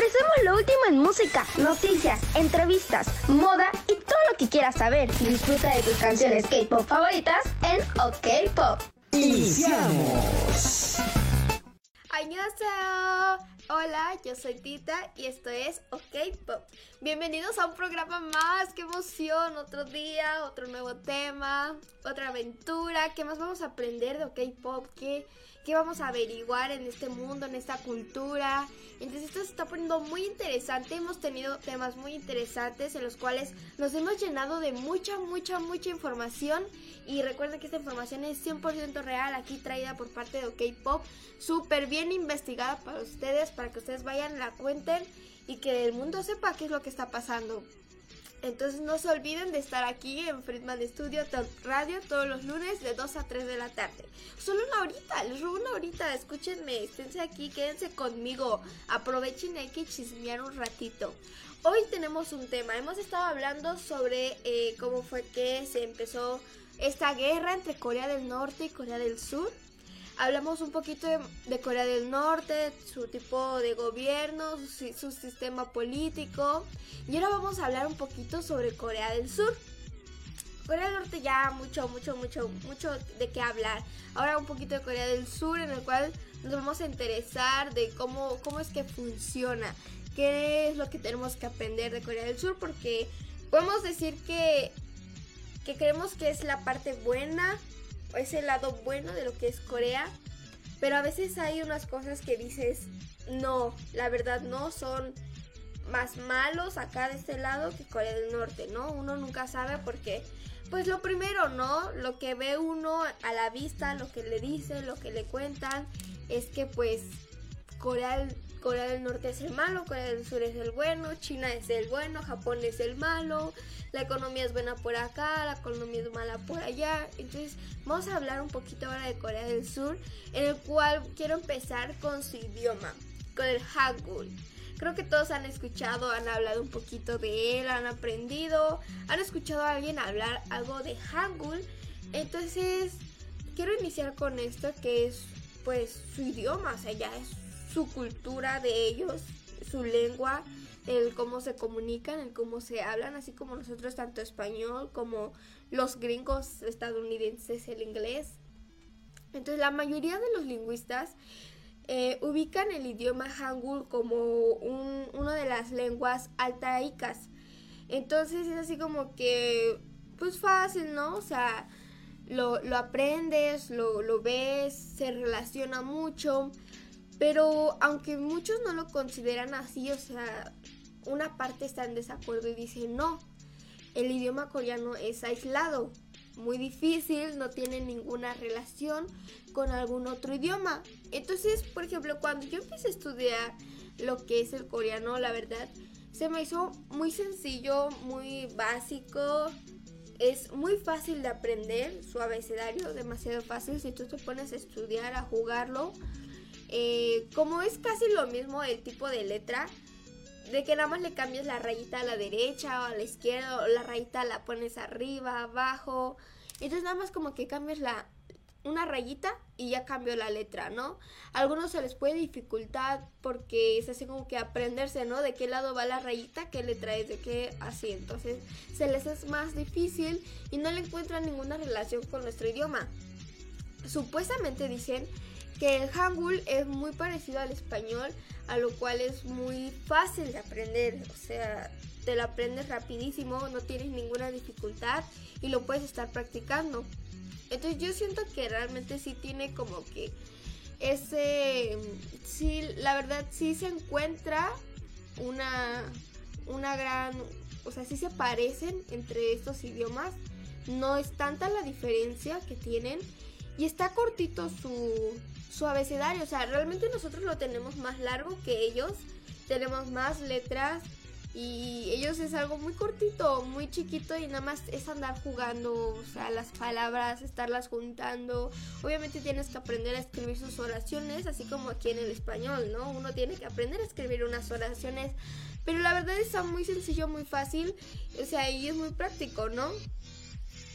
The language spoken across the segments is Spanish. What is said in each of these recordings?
ofrecemos lo último en música, noticias, entrevistas, moda y todo lo que quieras saber. Disfruta de tus canciones K-pop favoritas en OK Pop. Iniciamos. Hola, yo soy Tita y esto es OK Pop. Bienvenidos a un programa más. ¡Qué emoción! Otro día, otro nuevo tema, otra aventura. ¿Qué más vamos a aprender de OK Pop? ¿Qué, vamos a averiguar en este mundo, en esta cultura? Entonces esto se está poniendo muy interesante. Hemos tenido temas muy interesantes en los cuales nos hemos llenado de mucha, mucha, mucha información. Y recuerden que esta información es 100% real, aquí traída por parte de OK Pop. Súper bien investigada para ustedes para que ustedes vayan, la cuenten y que el mundo sepa qué es lo que está pasando. Entonces no se olviden de estar aquí en Friedman Studio Radio todos los lunes de 2 a 3 de la tarde. Solo una horita, les robo una horita, escúchenme, esténse aquí, quédense conmigo, aprovechen hay que chismear un ratito. Hoy tenemos un tema, hemos estado hablando sobre eh, cómo fue que se empezó esta guerra entre Corea del Norte y Corea del Sur hablamos un poquito de, Corea del Norte, su tipo de gobierno, su, sistema político. Y ahora vamos a hablar un poquito sobre Corea del Sur. Corea del Norte ya mucho, mucho, mucho, mucho de qué hablar. Ahora un poquito de Corea del Sur en el cual nos vamos a interesar de cómo, cómo es que funciona, qué es lo que tenemos que aprender de Corea del Sur, porque podemos decir que, que creemos que es la parte buena es el lado bueno de lo que es Corea, pero a veces hay unas cosas que dices, no, la verdad no son más malos acá de este lado que Corea del Norte, ¿no? Uno nunca sabe porque, pues lo primero, ¿no? Lo que ve uno a la vista, lo que le dicen, lo que le cuentan, es que pues Corea, Corea del Norte es el malo, Corea del Sur es el bueno, China es el bueno, Japón es el malo, la economía es buena por acá, la economía es mala por allá. Entonces vamos a hablar un poquito ahora de Corea del Sur, en el cual quiero empezar con su idioma, con el Hangul. Creo que todos han escuchado, han hablado un poquito de él, han aprendido, han escuchado a alguien hablar algo de Hangul. Entonces, quiero iniciar con esto que es pues su idioma, o sea, ya es su cultura de ellos, su lengua, el cómo se comunican, el cómo se hablan, así como nosotros tanto español como los gringos estadounidenses el inglés. Entonces la mayoría de los lingüistas eh, ubican el idioma hangul como un, una de las lenguas altaicas. Entonces es así como que, pues fácil, ¿no? O sea, lo, lo aprendes, lo, lo ves, se relaciona mucho. Pero aunque muchos no lo consideran así, o sea, una parte está en desacuerdo y dice, no, el idioma coreano es aislado, muy difícil, no tiene ninguna relación con algún otro idioma. Entonces, por ejemplo, cuando yo empecé a estudiar lo que es el coreano, la verdad, se me hizo muy sencillo, muy básico. Es muy fácil de aprender su abecedario, demasiado fácil si tú te pones a estudiar, a jugarlo. Eh, como es casi lo mismo el tipo de letra, de que nada más le cambias la rayita a la derecha o a la izquierda, o la rayita la pones arriba, abajo. Entonces nada más como que cambias la, una rayita y ya cambió la letra, ¿no? A algunos se les puede dificultar porque es así como que aprenderse, ¿no? De qué lado va la rayita, qué letra es, de qué así. Entonces se les es más difícil y no le encuentran ninguna relación con nuestro idioma. Supuestamente dicen que el hangul es muy parecido al español, a lo cual es muy fácil de aprender, o sea, te lo aprendes rapidísimo, no tienes ninguna dificultad y lo puedes estar practicando. Entonces yo siento que realmente sí tiene como que ese, sí, la verdad sí se encuentra una, una gran, o sea, sí se parecen entre estos idiomas, no es tanta la diferencia que tienen y está cortito su, su abecedario. O sea, realmente nosotros lo tenemos más largo que ellos. Tenemos más letras. Y ellos es algo muy cortito, muy chiquito y nada más es andar jugando, o sea, las palabras, estarlas juntando. Obviamente tienes que aprender a escribir sus oraciones, así como aquí en el español, ¿no? Uno tiene que aprender a escribir unas oraciones, pero la verdad está muy sencillo, muy fácil, o sea, y es muy práctico, ¿no?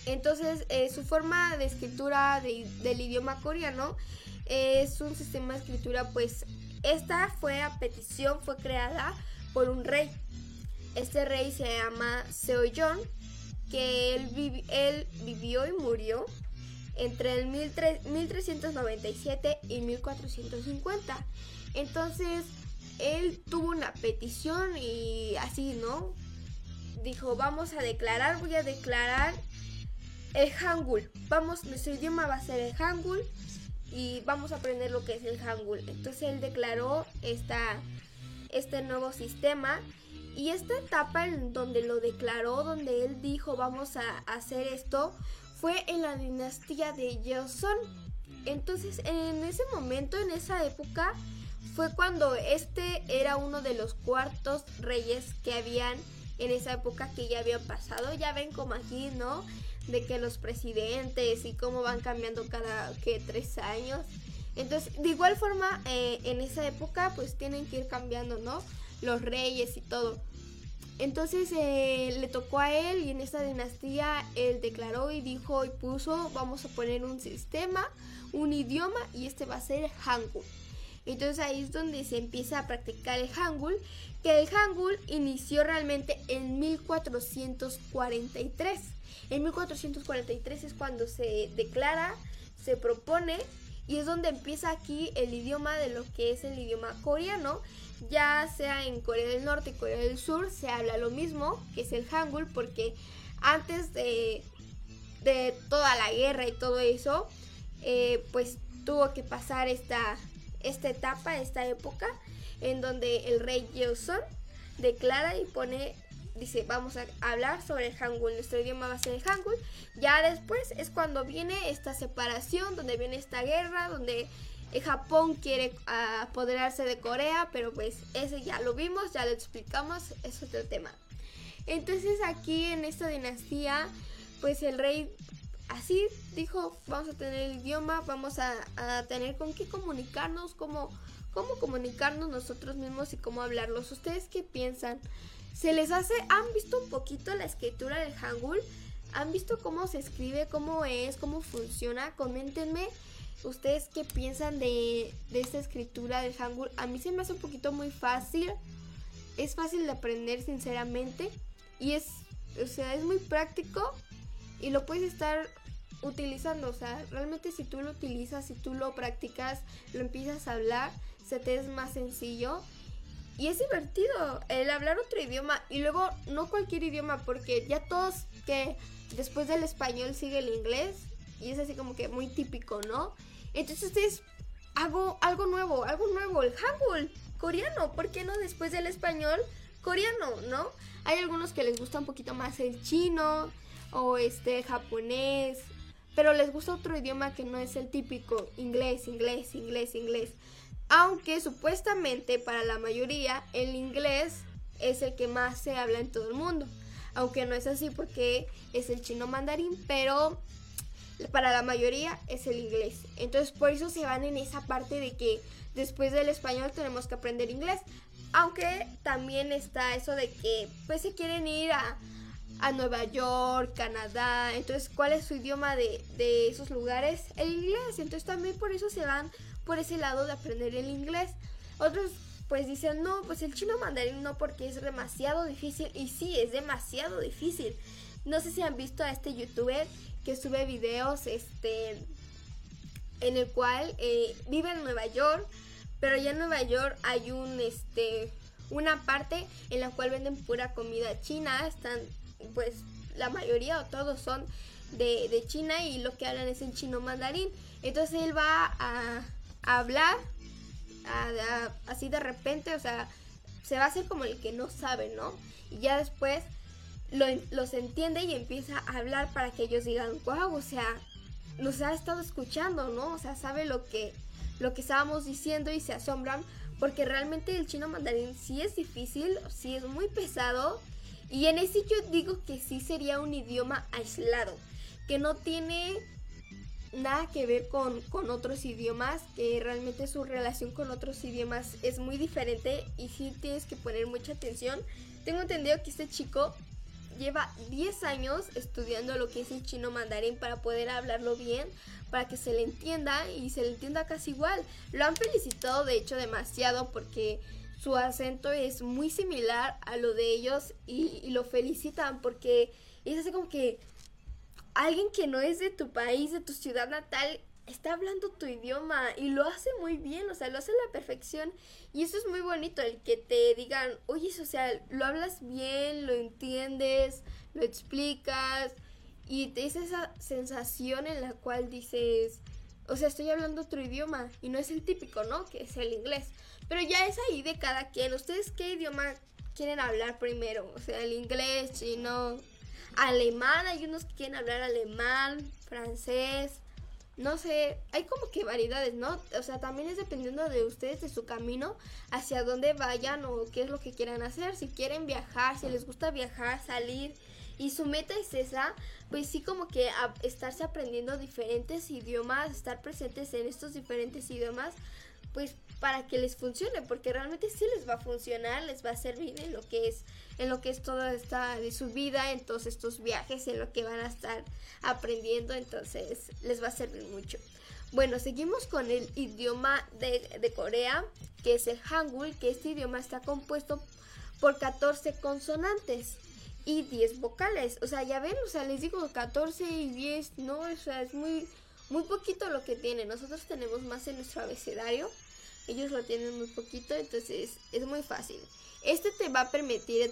Entonces, eh, su forma de escritura del idioma coreano es un sistema de escritura pues esta fue a petición, fue creada por un rey. Este rey se llama Seoyon, que él, él vivió y murió entre el 1397 y 1450. Entonces, él tuvo una petición y así, ¿no? Dijo, vamos a declarar, voy a declarar el Hangul. Vamos, nuestro idioma va a ser el Hangul y vamos a aprender lo que es el Hangul. Entonces él declaró esta, este nuevo sistema y esta etapa en donde lo declaró, donde él dijo vamos a hacer esto, fue en la dinastía de Joseon. Entonces en ese momento, en esa época, fue cuando este era uno de los cuartos reyes que habían en esa época que ya habían pasado. Ya ven como aquí, ¿no? De que los presidentes y cómo van cambiando cada que tres años. Entonces, de igual forma, eh, en esa época, pues tienen que ir cambiando, ¿no? Los reyes y todo. Entonces eh, le tocó a él y en esta dinastía él declaró y dijo y puso, vamos a poner un sistema, un idioma y este va a ser Hangul. Entonces ahí es donde se empieza a practicar el Hangul, que el Hangul inició realmente en 1443. En 1443 es cuando se declara, se propone y es donde empieza aquí el idioma de lo que es el idioma coreano. Ya sea en Corea del Norte y Corea del Sur se habla lo mismo, que es el Hangul, porque antes de, de toda la guerra y todo eso, eh, pues tuvo que pasar esta, esta etapa, esta época, en donde el rey Yeoson declara y pone, dice, vamos a hablar sobre el Hangul, nuestro idioma va a ser el Hangul. Ya después es cuando viene esta separación, donde viene esta guerra, donde Japón quiere apoderarse de Corea, pero pues ese ya lo vimos, ya lo explicamos, es otro tema. Entonces aquí en esta dinastía, pues el rey así dijo, vamos a tener el idioma, vamos a, tener con qué comunicarnos, cómo, cómo comunicarnos nosotros mismos y cómo hablarlos. ¿Ustedes qué piensan? ¿Se les hace, han visto un poquito la escritura del Hangul? ¿Han visto cómo se escribe, cómo es, cómo funciona? Coméntenme ustedes qué piensan de, de esta escritura del Hangul. A mí se me hace un poquito muy fácil. Es fácil de aprender sinceramente. Y es, o sea, es muy práctico y lo puedes estar utilizando. O sea, realmente si tú lo utilizas, si tú lo practicas, lo empiezas a hablar, se te es más sencillo. Y es divertido el hablar otro idioma. Y luego no cualquier idioma, porque ya todos que después del español sigue el inglés. Y es así como que muy típico, ¿no? Entonces es algo, algo nuevo, algo nuevo, el Hangul coreano. ¿Por qué no después del español coreano, no? Hay algunos que les gusta un poquito más el chino, o este japonés, pero les gusta otro idioma que no es el típico inglés, inglés, inglés, inglés. Aunque supuestamente para la mayoría el inglés es el que más se habla en todo el mundo. Aunque no es así porque es el chino mandarín, pero para la mayoría es el inglés. Entonces por eso se van en esa parte de que después del español tenemos que aprender inglés. Aunque también está eso de que pues se quieren ir a, a Nueva York, Canadá. Entonces, ¿cuál es su idioma de, de, esos lugares? El inglés. Entonces, también por eso se van por ese lado de aprender el inglés. Otros, pues dicen, no, pues el chino mandarín no, porque es demasiado difícil. Y sí, es demasiado difícil. No sé si han visto a este youtuber que sube videos, este, en el cual eh, vive en Nueva York, pero ya en Nueva York hay un, este, una parte en la cual venden pura comida china. Están pues la mayoría o todos son de, China y lo que hablan es en chino mandarín. Entonces él va a, hablar así de repente, o sea, se va a hacer como el que no sabe, ¿no? Y ya después lo, los entiende y empieza a hablar para que ellos digan, wow, o sea, nos ha estado escuchando, ¿no? O sea, sabe lo que, lo que estábamos diciendo y se asombran porque realmente el chino mandarín sí es difícil, sí es muy pesado y en ese yo digo que sí sería un idioma aislado, que no tiene nada que ver con, otros idiomas, que realmente su relación con otros idiomas es muy diferente y sí tienes que poner mucha atención. Tengo entendido que este chico lleva 10 años estudiando lo que es el chino mandarín para poder hablarlo bien, para que se le entienda y se le entienda casi igual. Lo han felicitado de hecho demasiado porque su acento es muy similar a lo de ellos y, y lo felicitan porque es así como que alguien que no es de tu país, de tu ciudad natal, está hablando tu idioma y lo hace muy bien, o sea, lo hace a la perfección. Y eso es muy bonito, el que te digan, oye, o sea, lo hablas bien, lo entiendes, lo explicas y te dice esa sensación en la cual dices, o sea, estoy hablando otro idioma y no es el típico, ¿no? Que es el inglés. Pero ya es ahí de cada quien. ¿Ustedes qué idioma quieren hablar primero? O sea, el inglés, chino, alemán, hay unos que quieren hablar alemán, francés, no sé, hay como que variedades, ¿no? O sea, también es dependiendo de ustedes, de su camino, hacia dónde vayan o qué es lo que quieran hacer. Si quieren viajar, si les gusta viajar, salir y su meta es esa, pues sí como que estarse aprendiendo diferentes idiomas, estar presentes en estos diferentes idiomas, pues para que les funcione, porque realmente sí les va a funcionar, les va a servir en lo que es en lo que es toda esta de su vida, en todos estos viajes, en lo que van a estar aprendiendo, entonces les va a servir mucho. Bueno, seguimos con el idioma de, de Corea, que es el Hangul, que este idioma está compuesto por 14 consonantes y 10 vocales. O sea, ya ven, o sea, les digo 14 y 10, no, o sea, es muy, muy poquito lo que tiene. Nosotros tenemos más en nuestro abecedario, ellos lo tienen muy poquito, entonces es muy fácil. Este te va a permitir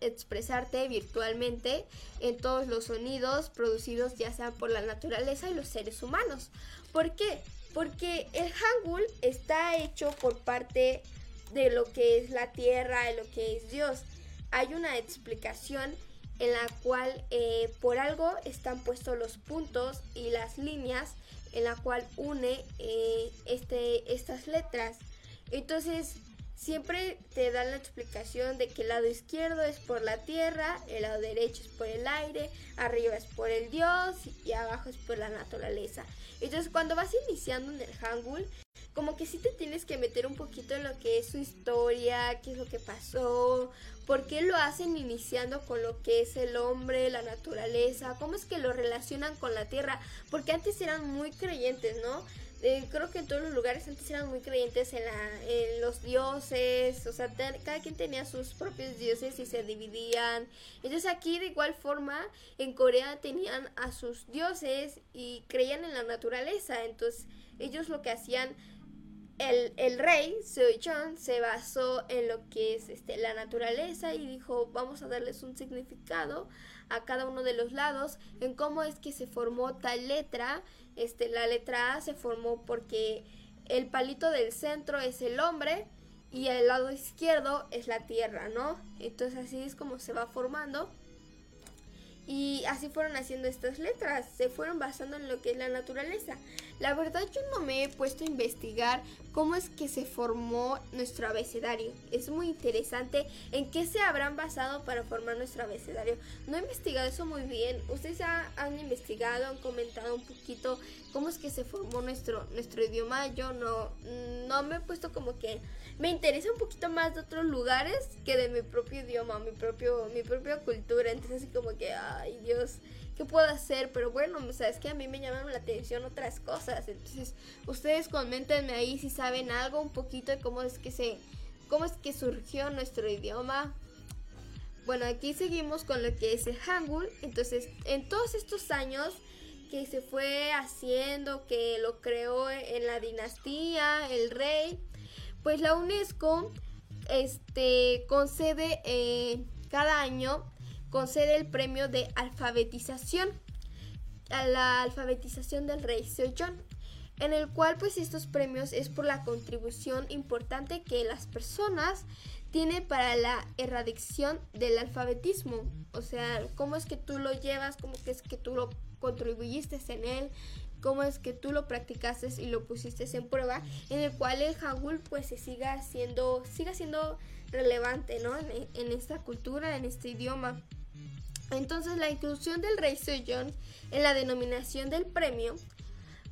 expresarte virtualmente en todos los sonidos producidos ya sea por la naturaleza y los seres humanos. ¿Por qué? Porque el Hangul está hecho por parte de lo que es la tierra, de lo que es Dios. Hay una explicación en la cual eh, por algo están puestos los puntos y las líneas en la cual une eh, este, estas letras. Entonces, siempre te dan la explicación de que el lado izquierdo es por la tierra, el lado derecho es por el aire, arriba es por el dios y abajo es por la naturaleza. Entonces cuando vas iniciando en el Hangul, como que sí te tienes que meter un poquito en lo que es su historia, qué es lo que pasó, por qué lo hacen iniciando con lo que es el hombre, la naturaleza, cómo es que lo relacionan con la tierra, porque antes eran muy creyentes, ¿no? Eh, creo que en todos los lugares antes eran muy creyentes en, la, en los dioses, o sea, cada quien tenía sus propios dioses y se dividían. Entonces aquí de igual forma en Corea tenían a sus dioses y creían en la naturaleza, entonces ellos lo que hacían el, el, rey, Seoichon, se basó en lo que es este, la naturaleza y dijo, vamos a darles un significado a cada uno de los lados, en cómo es que se formó tal letra. Este, la letra A se formó porque el palito del centro es el hombre y el lado izquierdo es la tierra, ¿no? Entonces así es como se va formando. Y así fueron haciendo estas letras, se fueron basando en lo que es la naturaleza. La verdad yo no me he puesto a investigar cómo es que se formó nuestro abecedario. Es muy interesante en qué se habrán basado para formar nuestro abecedario. No he investigado eso muy bien. Ustedes ya han investigado, han comentado un poquito cómo es que se formó nuestro, nuestro idioma. Yo no, no me he puesto como que me interesa un poquito más de otros lugares que de mi propio idioma, mi propio, mi propia cultura. Entonces así como que, ay Dios, ¿qué puedo hacer? Pero bueno, o sea, es que a mí me llaman la atención otras cosas. Entonces, ustedes coméntenme ahí si saben algo un poquito de cómo es que se, cómo es que surgió nuestro idioma. Bueno, aquí seguimos con lo que es el Hangul. Entonces, en todos estos años que se fue haciendo, que lo creó en la dinastía, el rey, pues la UNESCO este, concede eh, cada año concede el premio de alfabetización a la alfabetización del rey Sejong en el cual pues estos premios es por la contribución importante que las personas tienen para la erradicación del alfabetismo. O sea, cómo es que tú lo llevas, cómo es que tú lo contribuiste en él, cómo es que tú lo practicaste y lo pusiste en prueba, en el cual el Hangul pues se siga siendo, siga siendo relevante, ¿no? En esta cultura, en este idioma. Entonces la inclusión del rey Sejong en la denominación del premio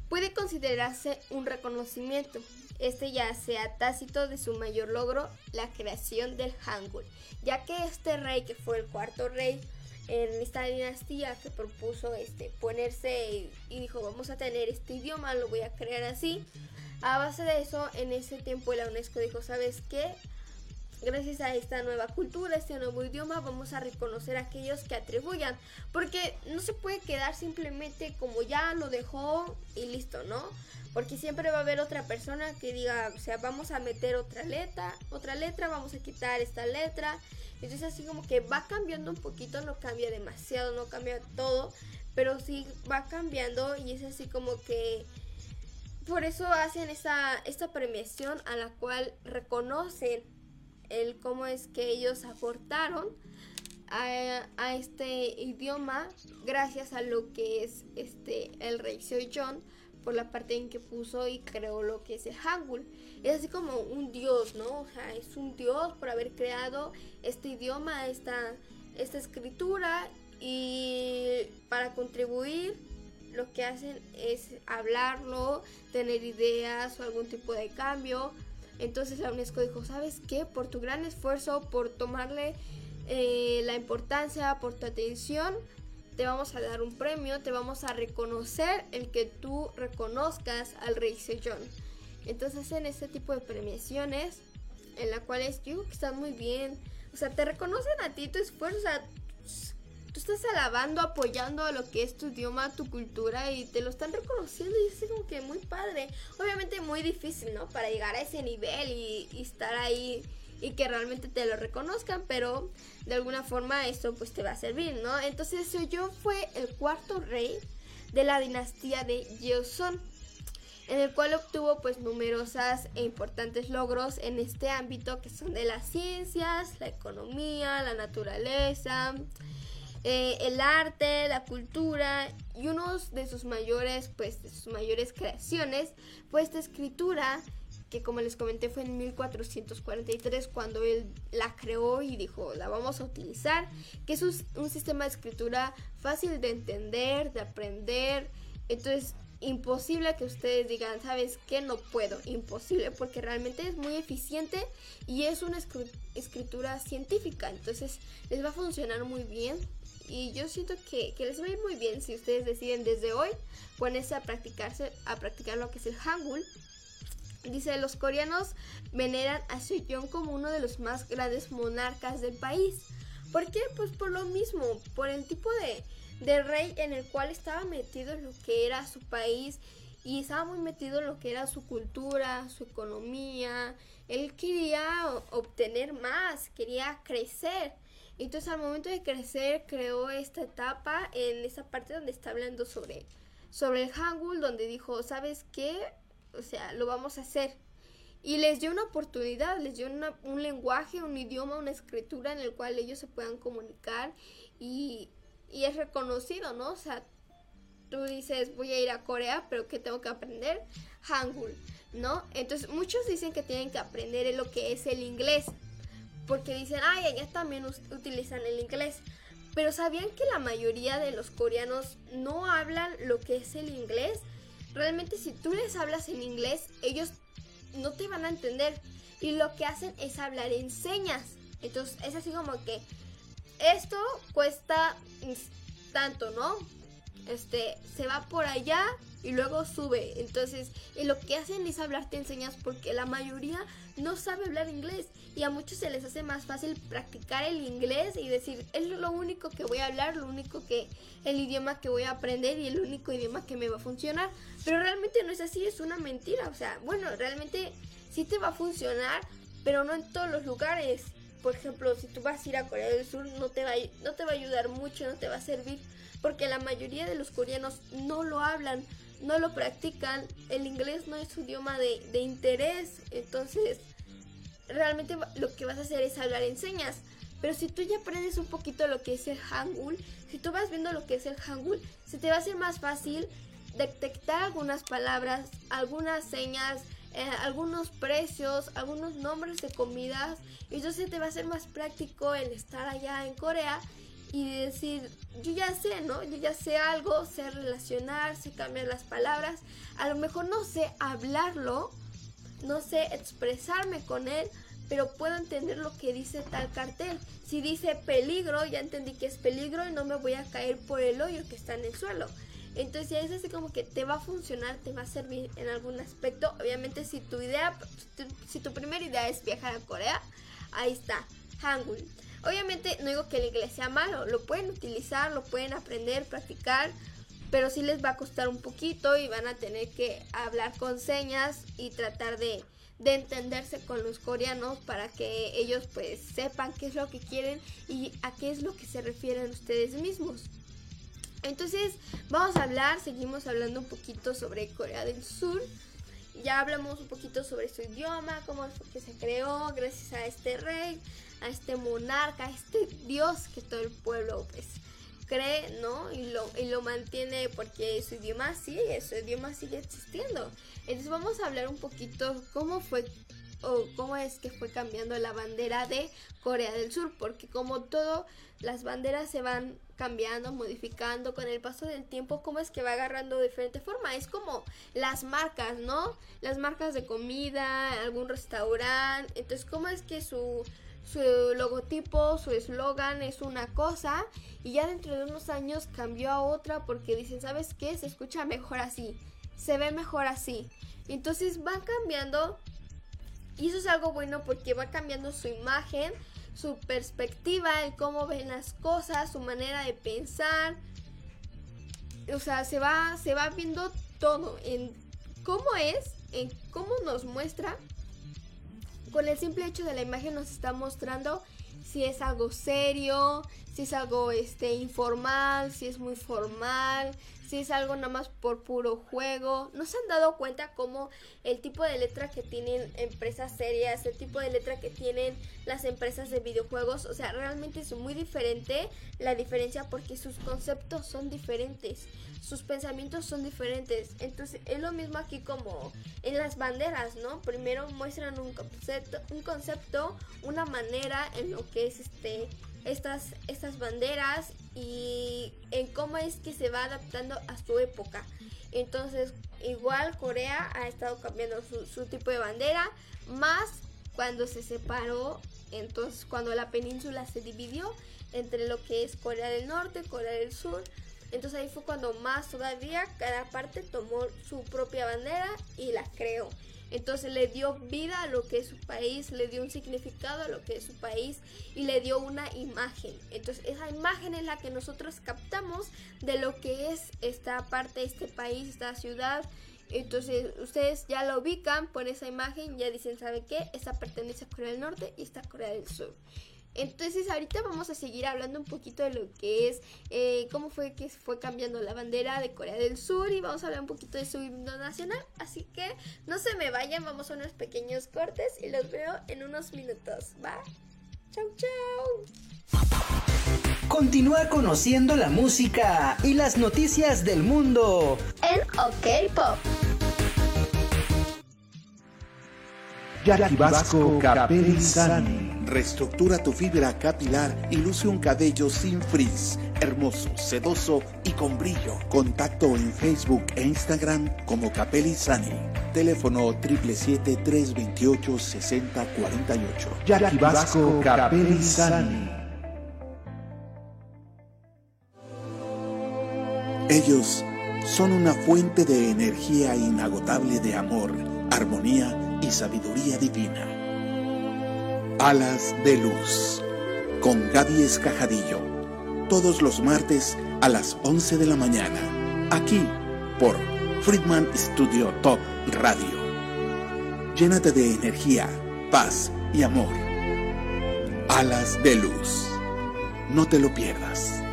puede considerarse un reconocimiento, este ya sea tácito de su mayor logro, la creación del Hangul, ya que este rey, que fue el cuarto rey, en esta dinastía que propuso este ponerse y, dijo vamos a tener este idioma, lo voy a crear así. A base de eso, en ese tiempo la UNESCO dijo, ¿sabes qué? Gracias a esta nueva cultura, este nuevo idioma, vamos a reconocer a aquellos que atribuyan. Porque no se puede quedar simplemente como ya lo dejó y listo, ¿no? Porque siempre va a haber otra persona que diga, o sea, vamos a meter otra letra, otra letra, vamos a quitar esta letra. Entonces así como que va cambiando un poquito, no cambia demasiado, no cambia todo, pero sí va cambiando y es así como que por eso hacen esta, esta premiación a la cual reconocen el cómo es que ellos aportaron a, este idioma gracias a lo que es este el rey John por la parte en que puso y creó lo que es el Hangul. Es así como un dios, ¿no? O sea, es un dios por haber creado este idioma, esta, esta escritura y para contribuir lo que hacen es hablarlo, tener ideas o algún tipo de cambio. Entonces la UNESCO dijo, ¿sabes qué? Por tu gran esfuerzo, por tomarle eh, la importancia, por tu atención, te vamos a dar un premio, te vamos a reconocer el que tú reconozcas al rey Sejong. Entonces hacen este tipo de premiaciones en la cuales yo que están muy bien. O sea, te reconocen a ti tu esfuerzo. O sea, tú estás alabando, apoyando a lo que es tu idioma, tu cultura y te lo están reconociendo y es como que muy padre. Obviamente muy difícil, ¿no? Para llegar a ese nivel y, estar ahí y que realmente te lo reconozcan, pero de alguna forma esto pues te va a servir, ¿no? Entonces yo fue el cuarto rey de la dinastía de Joseon, en el cual obtuvo pues numerosas e importantes logros en este ámbito que son de las ciencias, la economía, la naturaleza, eh, el arte, la cultura y uno de sus mayores pues de sus mayores creaciones fue esta escritura que como les comenté fue en 1443 cuando él la creó y dijo, la vamos a utilizar, que es un, sistema de escritura fácil de entender, de aprender, entonces imposible que ustedes digan, ¿sabes qué? No puedo, imposible, porque realmente es muy eficiente y es una escritura científica, entonces les va a funcionar muy bien. Y yo siento que, que les va a ir muy bien si ustedes deciden desde hoy ponerse a practicarse, a practicar lo que es el Hangul Dice, los coreanos veneran a Sejong como uno de los más grandes monarcas del país. ¿Por qué? Pues por lo mismo, por el tipo de, de rey en el cual estaba metido en lo que era su país y estaba muy metido en lo que era su cultura, su economía. Él quería obtener más, quería crecer. Entonces al momento de crecer creó esta etapa en esa parte donde está hablando sobre, sobre el Hangul, donde dijo, ¿sabes qué? o sea, lo vamos a hacer. Y les dio una oportunidad, les dio un lenguaje, un idioma, una escritura en el cual ellos se puedan comunicar y, y es reconocido, ¿no? O sea, tú dices, voy a ir a Corea, pero ¿qué tengo que aprender? Hangul, ¿no? Entonces muchos dicen que tienen que aprender lo que es el inglés, porque dicen, ay, allá también utilizan el inglés. Pero ¿sabían que la mayoría de los coreanos no hablan lo que es el inglés? realmente si tú les hablas en inglés, ellos no te van a entender. Y lo que hacen es hablar en señas. Entonces es así como que esto cuesta tanto, ¿no? Este, se va por allá y luego sube. Entonces, y lo que hacen es hablarte en señas porque la mayoría no sabe hablar inglés y a muchos se les hace más fácil practicar el inglés y decir, es lo único que voy a hablar, lo único que el idioma que voy a aprender y el único idioma que me va a funcionar. Pero realmente no es así, es una mentira. O sea, bueno, realmente sí te va a funcionar, pero no en todos los lugares. Por ejemplo, si tú vas a ir a Corea del Sur, no te va no te va a ayudar mucho, no te va a servir, porque la mayoría de los coreanos no lo hablan no lo practican, el inglés no es su idioma de, interés, entonces realmente lo que vas a hacer es hablar en señas. Pero si tú ya aprendes un poquito lo que es el Hangul, si tú vas viendo lo que es el Hangul, se te va a hacer más fácil detectar algunas palabras, algunas señas, eh, algunos precios, algunos nombres de comidas. Y entonces te va a ser más práctico el estar allá en Corea y decir, yo ya sé, ¿no? Yo ya sé algo, sé relacionar, sé cambiar las palabras. A lo mejor no sé hablarlo, no sé expresarme con él, pero puedo entender lo que dice tal cartel. Si dice peligro, ya entendí que es peligro y no me voy a caer por el hoyo que está en el suelo. Entonces ya es así como que te va a funcionar, te va a servir en algún aspecto. Obviamente si tu idea, si tu primera idea es viajar a Corea, ahí está, Hangul. Obviamente no digo que el inglés sea malo, lo pueden utilizar, lo pueden aprender, practicar, pero sí les va a costar un poquito y van a tener que hablar con señas y tratar de, de entenderse con los coreanos para que ellos pues sepan qué es lo que quieren y a qué es lo que se refieren ustedes mismos. Entonces vamos a hablar, seguimos hablando un poquito sobre Corea del Sur. Ya hablamos un poquito sobre su idioma, cómo fue que se creó, gracias a este rey, a este monarca, a este dios que todo el pueblo pues cree, ¿no? Y lo, y lo mantiene porque su idioma sigue, su idioma sigue existiendo. Entonces vamos a hablar un poquito cómo fue o cómo es que fue cambiando la bandera de Corea del Sur, porque como todo, las banderas se van cambiando, modificando con el paso del tiempo, cómo es que va agarrando diferente forma. Es como las marcas, ¿no? Las marcas de comida, algún restaurante. Entonces, cómo es que su, su logotipo, su eslogan es una cosa y ya dentro de unos años cambió a otra porque dicen, ¿sabes qué? Se escucha mejor así, se ve mejor así. Entonces van cambiando y eso es algo bueno porque va cambiando su imagen, su perspectiva, el cómo ven las cosas, su manera de pensar. O sea, se va, se va viendo todo en cómo es, en cómo nos muestra. Con el simple hecho de la imagen nos está mostrando si es algo serio, si es algo este informal, si es muy formal, si es algo nada más por puro juego. ¿No se han dado cuenta cómo el tipo de letra que tienen empresas serias, el tipo de letra que tienen las empresas de videojuegos, o sea, realmente es muy diferente la diferencia porque sus conceptos son diferentes, sus pensamientos son diferentes. Entonces, es lo mismo aquí como en las banderas, ¿no? Primero muestran un concepto, un concepto, una manera en lo que es este estas, estas banderas y en cómo es que se va adaptando a su época. Entonces, igual Corea ha estado cambiando su, su tipo de bandera, más cuando se separó, entonces cuando la península se dividió entre lo que es Corea del Norte, Corea del Sur. Entonces ahí fue cuando más todavía cada parte tomó su propia bandera y la creó. Entonces le dio vida a lo que es su país, le dio un significado a lo que es su país y le dio una imagen. Entonces esa imagen es la que nosotros captamos de lo que es esta parte, este país, esta ciudad. Entonces ustedes ya lo ubican por esa imagen, ya dicen, ¿sabe qué? Esta pertenece a Corea del Norte y esta a Corea del Sur. Entonces ahorita vamos a seguir hablando un poquito de lo que es eh, cómo fue que fue cambiando la bandera de Corea del Sur y vamos a hablar un poquito de su himno nacional. Así que no se me vayan, vamos a unos pequeños cortes y los veo en unos minutos. ¿Va? Chau, chau. Continúa conociendo la música y las noticias del mundo en OK Pop. Jackie Vasco. Reestructura tu fibra capilar y luce un cabello sin frizz, hermoso, sedoso y con brillo. Contacto en Facebook e Instagram como Capelizani. Teléfono 777-328-6048. Jackie Vasco. Ellos son una fuente de energía inagotable de amor, armonía y sabiduría divina. Alas de Luz, con Gaby Escajadillo, todos los martes a las 11 de la mañana, aquí por Friedman Studio Top Radio. Llénate de energía, paz y amor. Alas de Luz. No te lo pierdas.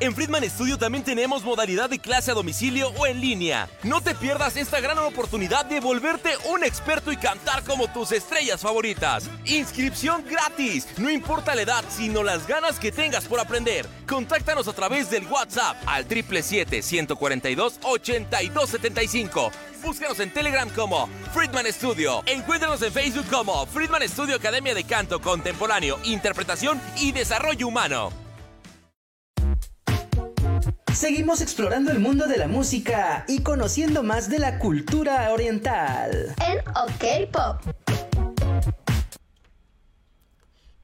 En Friedman Studio también tenemos modalidad de clase a domicilio o en línea. No te pierdas esta gran oportunidad de volverte un experto y cantar como tus estrellas favoritas. Inscripción gratis, no importa la edad, sino las ganas que tengas por aprender. Contáctanos a través del WhatsApp al 777-142-8275. Búscanos en Telegram como Friedman Studio. Encuéntranos en Facebook como Friedman Studio Academia de Canto Contemporáneo, Interpretación y Desarrollo Humano. Seguimos explorando el mundo de la música y conociendo más de la cultura oriental. En OK Pop.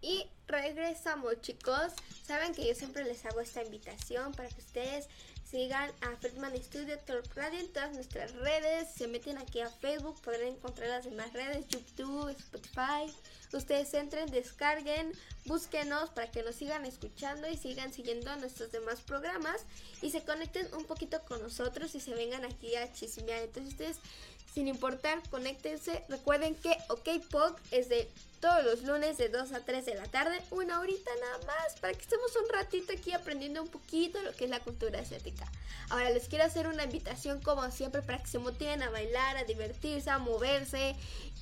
Y regresamos chicos. Saben que yo siempre les hago esta invitación para que ustedes sigan a Friedman Studio Talk Radio en todas nuestras redes. Se meten aquí a Facebook, podrán encontrar las demás redes, YouTube, Spotify. Ustedes entren, descarguen, búsquenos para que nos sigan escuchando y sigan siguiendo nuestros demás programas y se conecten un poquito con nosotros y se vengan aquí a chismear. Entonces ustedes, sin importar, conéctense. Recuerden que OK Pop es de todos los lunes de 2 a 3 de la tarde, una horita nada más, para que estemos un ratito aquí aprendiendo un poquito lo que es la cultura asiática. Ahora les quiero hacer una invitación como siempre para que se motiven a bailar, a divertirse, a moverse.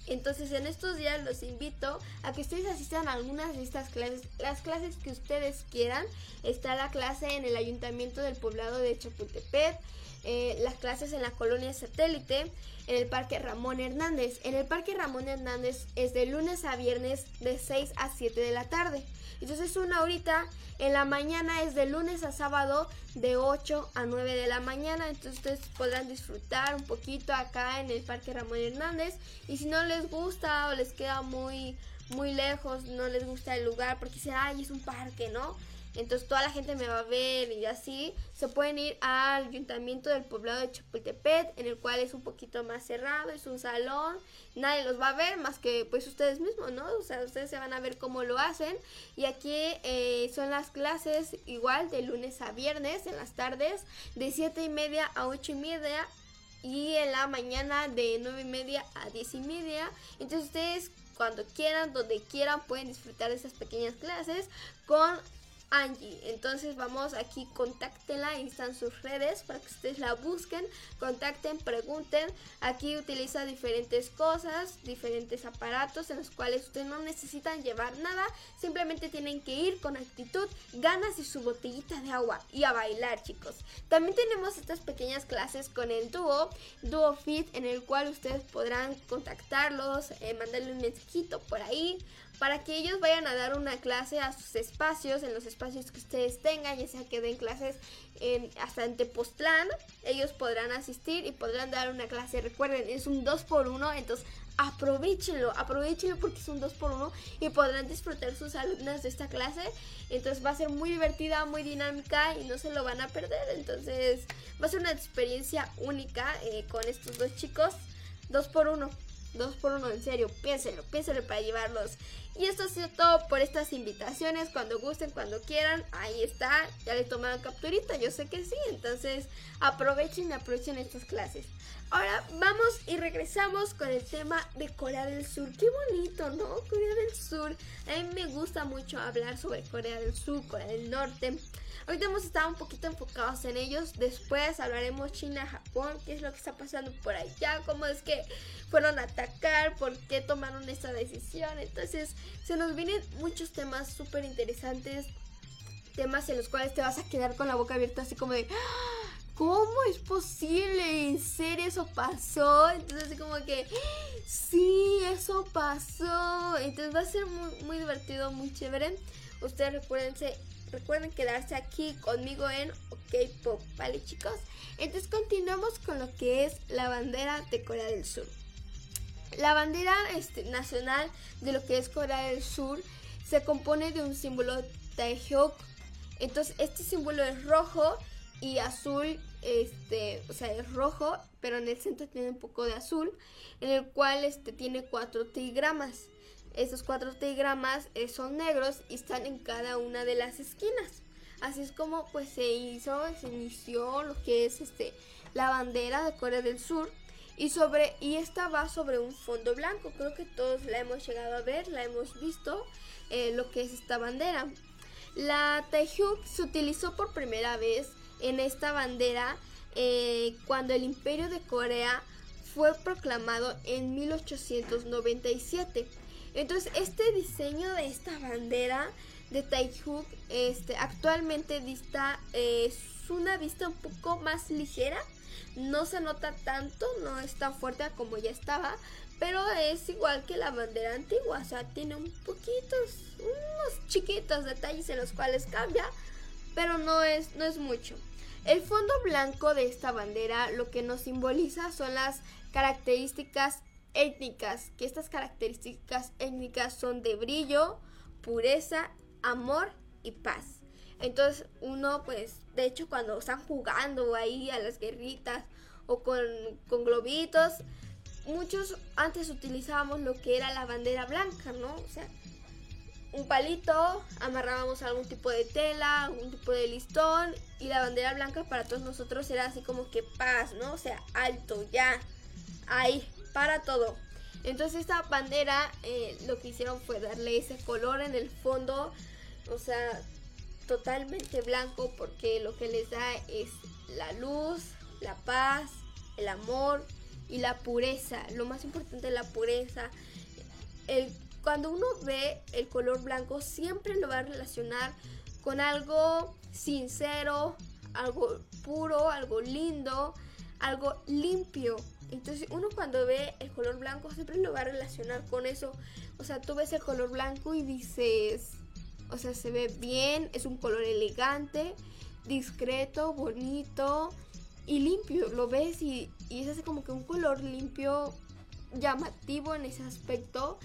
Entonces en estos días los invito a que ustedes asistan a algunas de estas clases, las clases que ustedes quieran. Está la clase en el ayuntamiento del poblado de Chapultepec. Eh, las clases en la colonia satélite, en el Parque Ramón Hernández. En el Parque Ramón Hernández es de lunes a viernes de 6 a 7 de la tarde. Entonces una horita en la mañana es de lunes a sábado de 8 a 9 de la mañana. Entonces ustedes podrán disfrutar un poquito acá en el Parque Ramón Hernández. Y si no les gusta o les queda muy, muy lejos, no les gusta el lugar porque dicen, ay, es un parque, ¿no? Entonces toda la gente me va a ver y así, se pueden ir al ayuntamiento del poblado de Chapultepec, en el cual es un poquito más cerrado, es un salón, nadie los va a ver más que pues ustedes mismos, ¿no? O sea, ustedes se van a ver cómo lo hacen y aquí eh, son las clases igual de lunes a viernes en las tardes, de 7 y media a 8 y media y en la mañana de 9 y media a 10 y media. Entonces ustedes cuando quieran, donde quieran, pueden disfrutar de esas pequeñas clases con Angie. Entonces vamos aquí, contáctenla, ahí están sus redes para que ustedes la busquen, contacten, pregunten. Aquí utiliza diferentes cosas, diferentes aparatos en los cuales ustedes no necesitan llevar nada, simplemente tienen que ir con actitud, ganas y su botellita de agua y a bailar, chicos. También tenemos estas pequeñas clases con el dúo, Duo Fit, en el cual ustedes podrán contactarlos, eh, mandarle un mensajito por ahí para que ellos vayan a dar una clase a sus espacios, en los espacios que ustedes tengan, ya sea que den clases en, hasta en Tepoztlán, ellos podrán asistir y podrán dar una clase. Recuerden, es un 2 por 1 entonces aprovechenlo, aprovechenlo porque es un 2 por 1 y podrán disfrutar sus alumnas de esta clase. Entonces va a ser muy divertida, muy dinámica y no se lo van a perder. Entonces va a ser una experiencia única eh, con estos dos chicos. 2 por 1 2 por 1 en serio, piénsenlo, piénsenlo para llevarlos. Y esto ha sido todo por estas invitaciones. Cuando gusten, cuando quieran, ahí está. Ya le tomaron capturita, yo sé que sí. Entonces aprovechen aprovechen estas clases. Ahora vamos y regresamos con el tema de Corea del Sur. Qué bonito, ¿no? Corea del Sur. A mí me gusta mucho hablar sobre Corea del Sur, Corea del Norte. Ahorita hemos estado un poquito enfocados en ellos. Después hablaremos China, Japón, qué es lo que está pasando por allá, cómo es que fueron a atacar, por qué tomaron esa decisión. Entonces, se nos vienen muchos temas súper interesantes. Temas en los cuales te vas a quedar con la boca abierta así como de... ¡Ah! ¿Cómo es posible? ¿En serio eso pasó? Entonces así como que, sí, eso pasó. Entonces va a ser muy, muy divertido, muy chévere. Ustedes recuérdense recuerden quedarse aquí conmigo en OK Pop, ¿vale chicos? Entonces continuamos con lo que es la bandera de Corea del Sur. La bandera este, nacional de lo que es Corea del Sur se compone de un símbolo Taehyuk. Entonces este símbolo es rojo y azul, este, o sea, es rojo, pero en el centro tiene un poco de azul, en el cual este tiene cuatro trigramas. Estos cuatro diagramas eh, son negros y están en cada una de las esquinas. Así es como pues se hizo, se inició lo que es este la bandera de Corea del Sur y sobre y esta va sobre un fondo blanco. Creo que todos la hemos llegado a ver, la hemos visto eh, lo que es esta bandera. La Taehyuk se utilizó por primera vez en esta bandera eh, cuando el Imperio de Corea fue proclamado en 1897 entonces, este diseño de esta bandera de Taehyuk este, actualmente dista, eh, es una vista un poco más ligera. No se nota tanto, no es tan fuerte como ya estaba, pero es igual que la bandera antigua, o sea, tiene un poquito, unos chiquitos detalles en los cuales cambia, pero no es, no es mucho. El fondo blanco de esta bandera lo que nos simboliza son las características étnicas, que estas características étnicas son de brillo, pureza, amor y paz. Entonces uno pues, de hecho cuando están jugando ahí a las guerritas o con, con globitos, muchos antes utilizábamos lo que era la bandera blanca, ¿no? O sea, un palito, amarrábamos algún tipo de tela, algún tipo de listón y la bandera blanca para todos nosotros era así como que paz, ¿no? O sea, alto, ya, ahí, para todo. Entonces esta bandera eh, lo que hicieron fue darle ese color en el fondo, o sea, totalmente blanco porque lo que les da es la luz, la paz, el amor y la pureza. Lo más importante es la pureza. Cuando uno ve el color blanco siempre lo va a relacionar con algo sincero, algo puro, algo lindo, algo limpio. Entonces uno cuando ve el color blanco siempre lo va a relacionar con eso. O sea, tú ves el color blanco y dices, o sea, se ve bien, es un color elegante, discreto, bonito y limpio. Lo ves y, es así como que un color limpio, llamativo en ese aspecto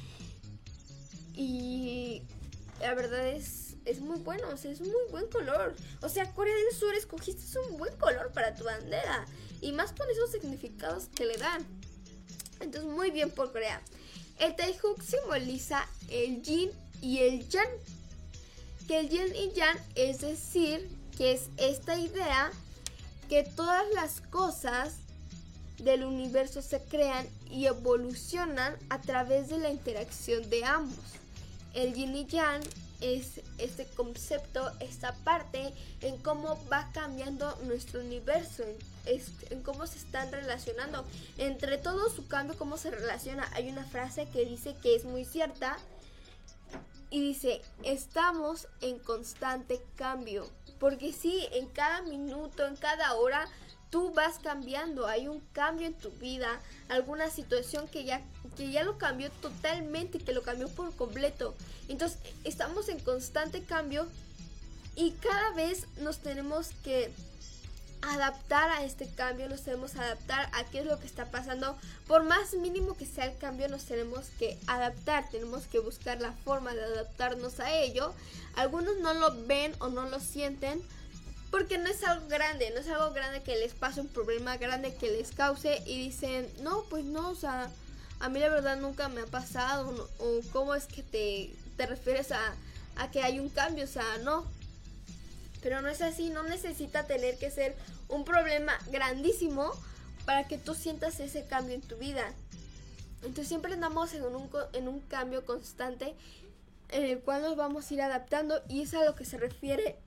y la verdad es, es muy bueno, o sea, es un muy buen color. O sea, Corea del Sur escogiste un buen color para tu bandera. Y más con esos significados que le dan. Entonces, muy bien por Corea. El Taehook simboliza el yin y el yang. Que el yin y yang es decir, que es esta idea que todas las cosas del universo se crean y evolucionan a través de la interacción de ambos el yin y yang es este concepto, esta parte en cómo va cambiando nuestro universo, en, cómo se están relacionando. Entre todo su cambio, cómo se relaciona. Hay una frase que dice que es muy cierta y dice, estamos en constante cambio. Porque sí, en cada minuto, en cada hora, tú vas cambiando, hay un cambio en tu vida, alguna situación que ya, que ya lo cambió totalmente, que lo cambió por completo. Entonces estamos en constante cambio y cada vez nos tenemos que adaptar a este cambio, nos tenemos que adaptar a qué es lo que está pasando. Por más mínimo que sea el cambio, nos tenemos que adaptar, tenemos que buscar la forma de adaptarnos a ello. Algunos no lo ven o no lo sienten, porque no es algo grande, no es algo grande que les pase un problema grande que les cause y dicen, no, pues no, o sea, a mí la verdad nunca me ha pasado, o cómo es que te, te refieres a, a que hay un cambio, o sea, no. Pero no es así, no necesita tener que ser un problema grandísimo para que tú sientas ese cambio en tu vida. Entonces siempre andamos en un, en un cambio constante en el cual nos vamos a ir adaptando y es a lo que se refiere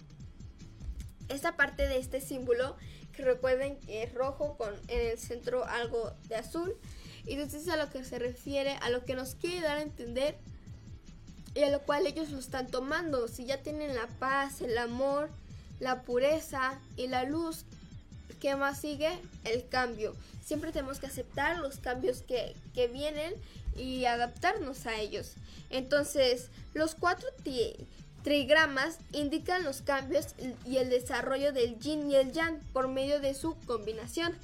esta parte de este símbolo, que recuerden que es rojo con en el centro algo de azul. Y entonces a lo que se refiere, a lo que nos quiere dar a entender y a lo cual ellos lo están tomando. Si ya tienen la paz, el amor, la pureza y la luz, ¿qué más sigue? El cambio. Siempre tenemos que aceptar los cambios que, que vienen y adaptarnos a ellos. Entonces, los cuatro trigramas indican los cambios y el desarrollo del yin y el yang por medio de su combinación.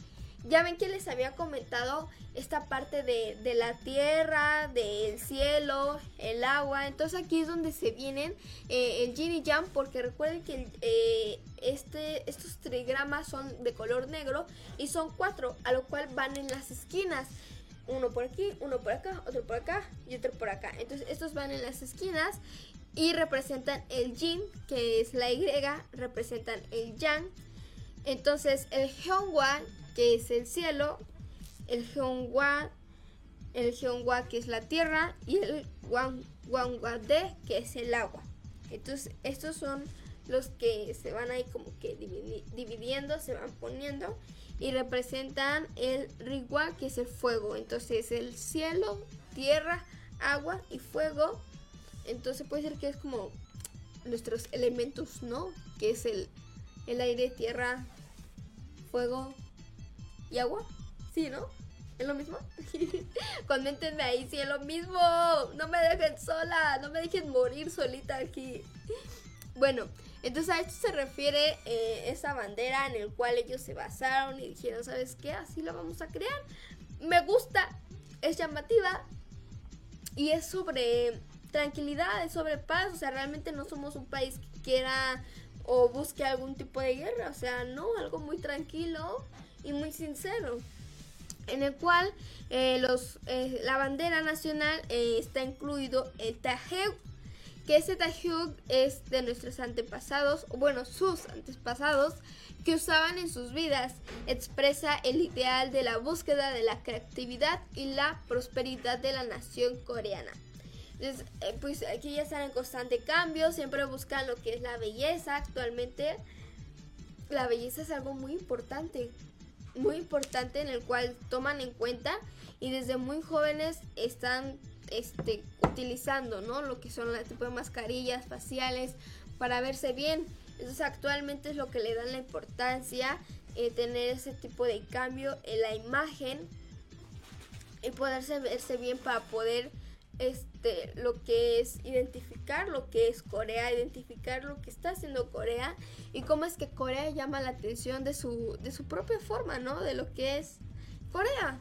Ya ven que les había comentado esta parte de, la tierra, del cielo, el agua. Entonces aquí es donde se vienen eh, el yin y yang porque recuerden que eh, este, estos trigramas son de color negro y son cuatro, a lo cual van en las esquinas. Uno por aquí, uno por acá, otro por acá y otro por acá. Entonces estos van en las esquinas y representan el yin, que es la Y, representan el yang. Entonces el Hyungwa, que es el cielo, el Hyungwa, el Hyungwa, que es la tierra, y el De, que es el agua. Entonces estos son los que se van ahí como que dividiendo, se van poniendo y representan el Rigwa, que es el fuego. Entonces el cielo, tierra, agua y fuego entonces puede ser que es como nuestros elementos, ¿no? Que es el, el aire, tierra, fuego y agua. Sí, ¿no? ¿Es lo mismo? Coméntenme ahí si es lo mismo. No me dejen sola. No me dejen morir solita aquí. Bueno, Entonces a esto se refiere eh, esa bandera en el cual ellos se basaron y dijeron, ¿sabes qué? Así la vamos a crear. Me gusta, es llamativa y es sobre tranquilidad, es sobre paz. O sea, realmente no somos un país que quiera o busque algún tipo de guerra. O sea, no, algo muy tranquilo y muy sincero. En el cual eh, los, eh, la bandera nacional eh, está incluido el Tajeu, que ese Tajeu es de nuestros antepasados, o bueno, sus antepasados, que usaban en sus vidas. Expresa el ideal de la búsqueda de la creatividad y la prosperidad de la nación coreana. Entonces, pues aquí ya están en constante cambio, siempre buscan lo que es la belleza. Actualmente la belleza es algo muy importante, muy importante en el cual toman en cuenta y desde muy jóvenes están este, utilizando, ¿no? Lo que son las tipo de mascarillas faciales para verse bien. Entonces actualmente es lo que le dan la importancia, eh, tener ese tipo de cambio en la imagen y poderse verse bien para poder este lo que es identificar lo que es Corea, identificar lo que está haciendo Corea y cómo es que Corea llama la atención de su de su propia forma, ¿no? De lo que es Corea.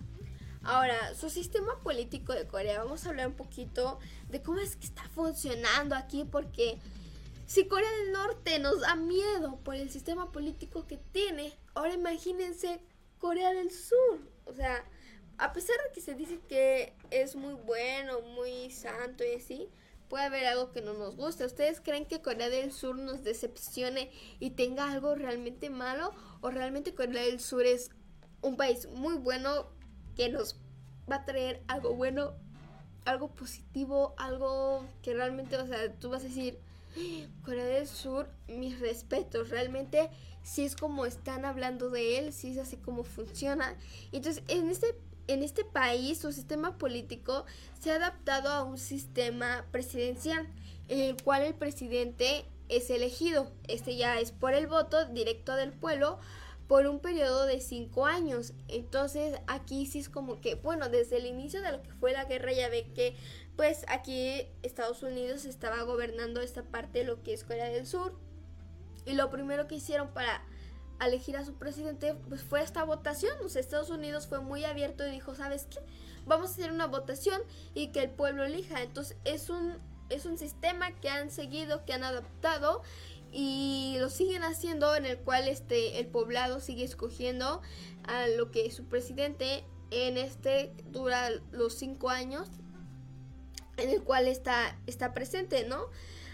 Ahora, su sistema político de Corea, vamos a hablar un poquito de cómo es que está funcionando aquí porque si Corea del Norte nos da miedo por el sistema político que tiene, ahora imagínense Corea del Sur. O sea, a pesar de que se dice que es muy bueno, muy santo y así, puede haber algo que no nos guste. ¿Ustedes creen que Corea del Sur nos decepcione y tenga algo realmente malo? ¿O realmente Corea del Sur es un país muy bueno que nos va a traer algo bueno, algo positivo, algo que realmente, o sea, tú vas a decir, Corea del Sur, mis respetos, realmente si es como están hablando de él, si es así como funciona. Entonces, en este, en este país, su sistema político se ha adaptado a un sistema presidencial, en el cual el presidente es elegido. Este ya es por el voto directo del pueblo por un periodo de cinco años. Entonces aquí sí es como que, bueno, desde el inicio de lo que fue la guerra ya ve que pues aquí Estados Unidos estaba gobernando esta parte de lo que es Corea del Sur. Y lo primero que hicieron para elegir a su presidente pues fue esta votación. O sea, Estados Unidos fue muy abierto y dijo, ¿sabes qué? Vamos a hacer una votación y que el pueblo elija. Entonces es un, es un sistema que han seguido, que han adaptado y lo siguen haciendo en el cual este el poblado sigue escogiendo a lo que es su presidente en este dura los cinco años en el cual está, está presente, ¿no?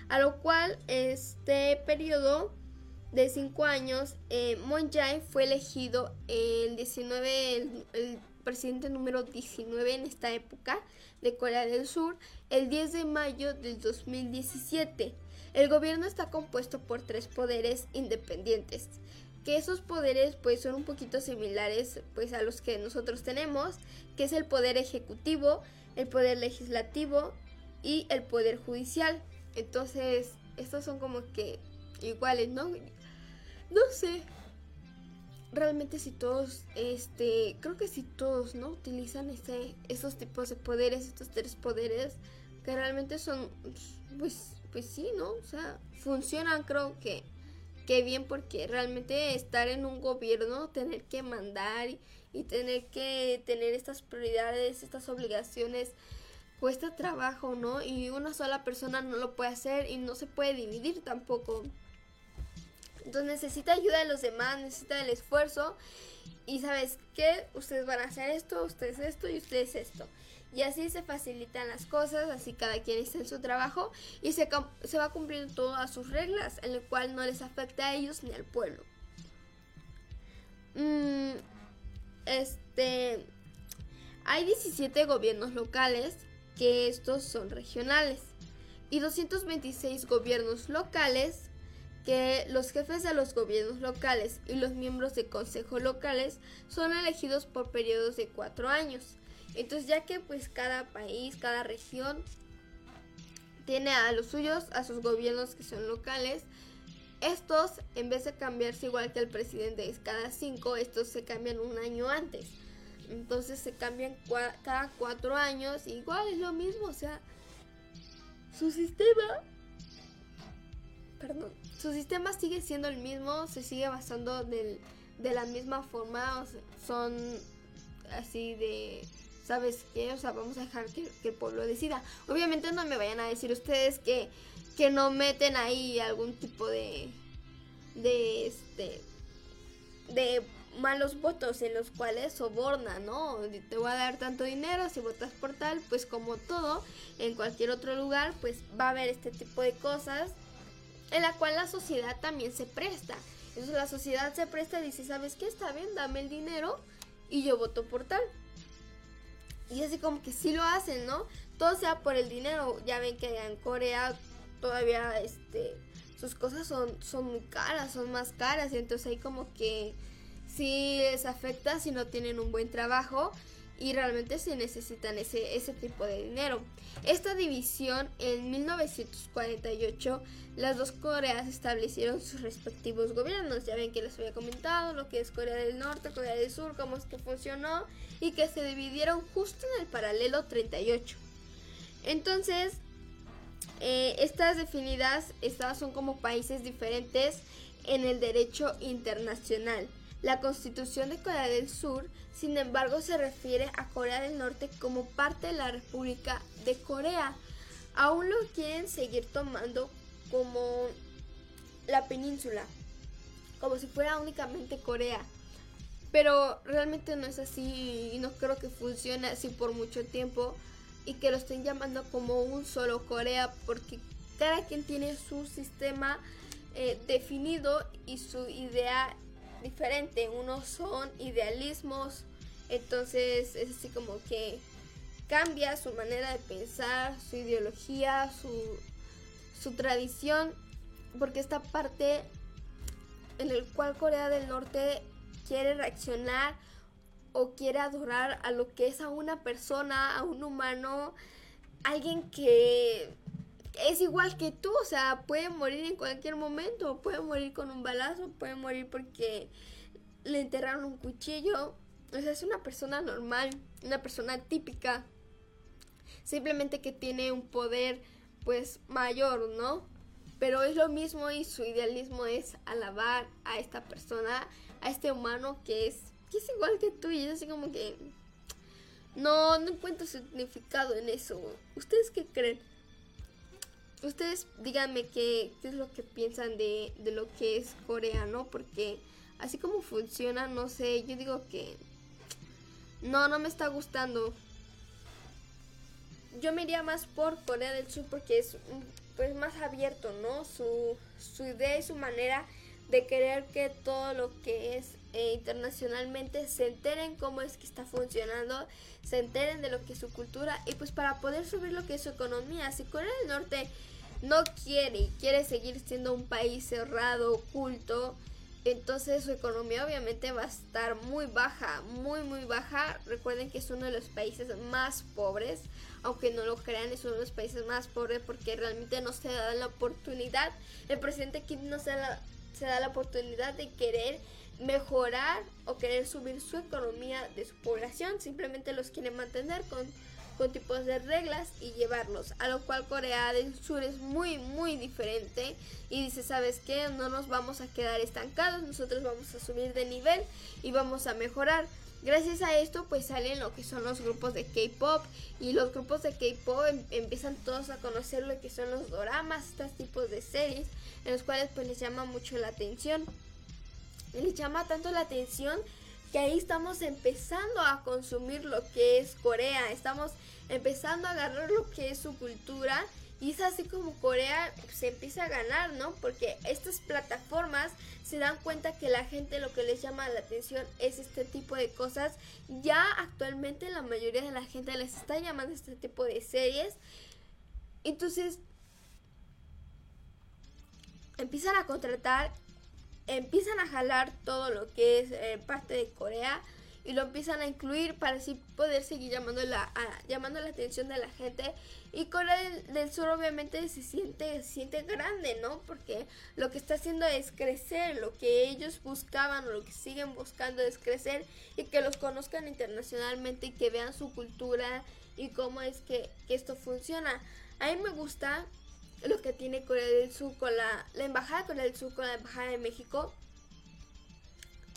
A lo cual este periodo de cinco años, eh, Moon Jae fue elegido el 19, el, el, presidente número 19 en esta época de Corea del Sur, el 10 de mayo del 2017. El gobierno está compuesto por tres poderes independientes, que esos poderes pues son un poquito similares pues a los que nosotros tenemos, que es el poder ejecutivo, el poder legislativo y el poder judicial. Entonces, estos son como que iguales, ¿no? No sé. Realmente si todos, este, creo que si todos, ¿no? Utilizan este, esos tipos de poderes, estos tres poderes, que realmente son, pues, pues sí, ¿no? O sea, funcionan creo que, que bien porque realmente estar en un gobierno, tener que mandar y, y tener que tener estas prioridades, estas obligaciones, cuesta trabajo, ¿no? Y una sola persona no lo puede hacer y no se puede dividir tampoco. Entonces necesita ayuda de los demás, necesita el esfuerzo. Y sabes qué, ustedes van a hacer esto, ustedes esto y ustedes esto. Y así se facilitan las cosas, así cada quien está en su trabajo y se, se va cumpliendo todas sus reglas, en el cual no les afecta a ellos ni al pueblo. Mm, este, hay 17 gobiernos locales, que estos son regionales, y 226 gobiernos locales, que los jefes de los gobiernos locales y los miembros de consejos locales son elegidos por periodos de cuatro años. Entonces ya que pues cada país, cada región tiene a los suyos, a sus gobiernos que son locales, estos en vez de cambiarse igual que el presidente es cada cinco, estos se cambian un año antes. Entonces se cambian cada cuatro años, igual es lo mismo, o sea, su sistema perdón, su sistema sigue siendo el mismo, se sigue basando de la misma forma, son así de, ¿sabes qué? O sea, vamos a dejar que, que, el pueblo decida. Obviamente no me vayan a decir ustedes que, que no meten ahí algún tipo de, de, este, de malos votos en los cuales soborna, ¿no? Te voy a dar tanto dinero si votas por tal, pues como todo, en cualquier otro lugar, pues va a haber este tipo de cosas en la cual la sociedad también se presta. Entonces la sociedad se presta y dice, ¿sabes qué? Está bien, dame el dinero y yo voto por tal. Y así como que sí lo hacen, ¿no? Todo sea por el dinero. Ya ven que en Corea todavía este sus cosas son, son muy caras, son más caras. Y entonces hay como que sí les afecta si no tienen un buen trabajo y realmente se necesitan ese, ese tipo de dinero. Esta división en 1948 las dos Coreas establecieron sus respectivos gobiernos. Ya ven que les había comentado lo que es Corea del Norte, Corea del Sur, cómo es que funcionó y que se dividieron justo en el paralelo 38. Entonces, eh, estas definidas estas son como países diferentes en el derecho internacional. La constitución de Corea del Sur, sin embargo, se refiere a Corea del Norte como parte de la República de Corea. Aún lo quieren seguir tomando como la península, como si fuera únicamente Corea. Pero realmente no es así y no creo que funcione así por mucho tiempo y que lo estén llamando como un solo Corea porque cada quien tiene su sistema eh, definido y su idea diferente. Unos son idealismos, entonces es así como que cambia su manera de pensar, su ideología, su, su tradición, porque esta parte en el cual Corea del Norte quiere reaccionar o quiere adorar a lo que es a una persona, a un humano, alguien que es igual que tú, o sea, puede morir en cualquier momento, puede morir con un balazo, puede morir porque le enterraron un cuchillo. O sea, es una persona normal, una persona típica. Simplemente que tiene un poder pues mayor, ¿no? Pero es lo mismo y su idealismo es alabar a esta persona, a este humano que es, que es igual que tú y es así como que no, no encuentro significado en eso. ¿Ustedes qué creen? Ustedes díganme qué, es lo que piensan de, de, lo que es Corea, ¿no? Porque así como funciona, no sé, yo digo que no, no me está gustando. Yo me iría más por Corea del Sur porque es pues más abierto, ¿no? Su, su idea y su manera de querer que todo lo que es eh, internacionalmente se enteren cómo es que está funcionando, se enteren de lo que es su cultura y pues para poder subir lo que es su economía. Si Corea del Norte no quiere y quiere seguir siendo un país cerrado, oculto, entonces su economía obviamente va a estar muy baja, muy muy baja. Recuerden que es uno de los países más pobres, aunque no lo crean, es uno de los países más pobres porque realmente no se da la oportunidad. El presidente Kim no se da se da la oportunidad de querer mejorar o querer subir su economía de su población, simplemente los quiere mantener con con tipos de reglas y llevarlos, a lo cual Corea del Sur es muy muy diferente y dice, ¿sabes qué? No nos vamos a quedar estancados, nosotros vamos a subir de nivel y vamos a mejorar. Gracias a esto pues salen lo que son los grupos de K-pop y los grupos de K-pop em empiezan todos a conocer lo que son los doramas, estos tipos de series en los cuales pues les llama mucho la atención. Les llama tanto la atención que ahí estamos empezando a consumir lo que es Corea, estamos empezando a agarrar lo que es su cultura y es así como Corea se empieza a ganar, ¿no? Porque estas plataformas se dan cuenta que la gente lo que les llama la atención es este tipo de cosas. Ya actualmente la mayoría de la gente les está llamando este tipo de series. Entonces empiezan a contratar empiezan a jalar todo lo que es eh, parte de Corea y lo empiezan a incluir para así poder seguir llamando la, llamando la atención de la gente. Y Corea del, Sur obviamente se siente, se siente grande, ¿no? Porque lo que está haciendo es crecer, lo que ellos buscaban o lo que siguen buscando es crecer y que los conozcan internacionalmente y que vean su cultura y cómo es que, que esto funciona. A mí me gusta lo que tiene Corea del Sur con la, embajada de Corea del Sur con la embajada de México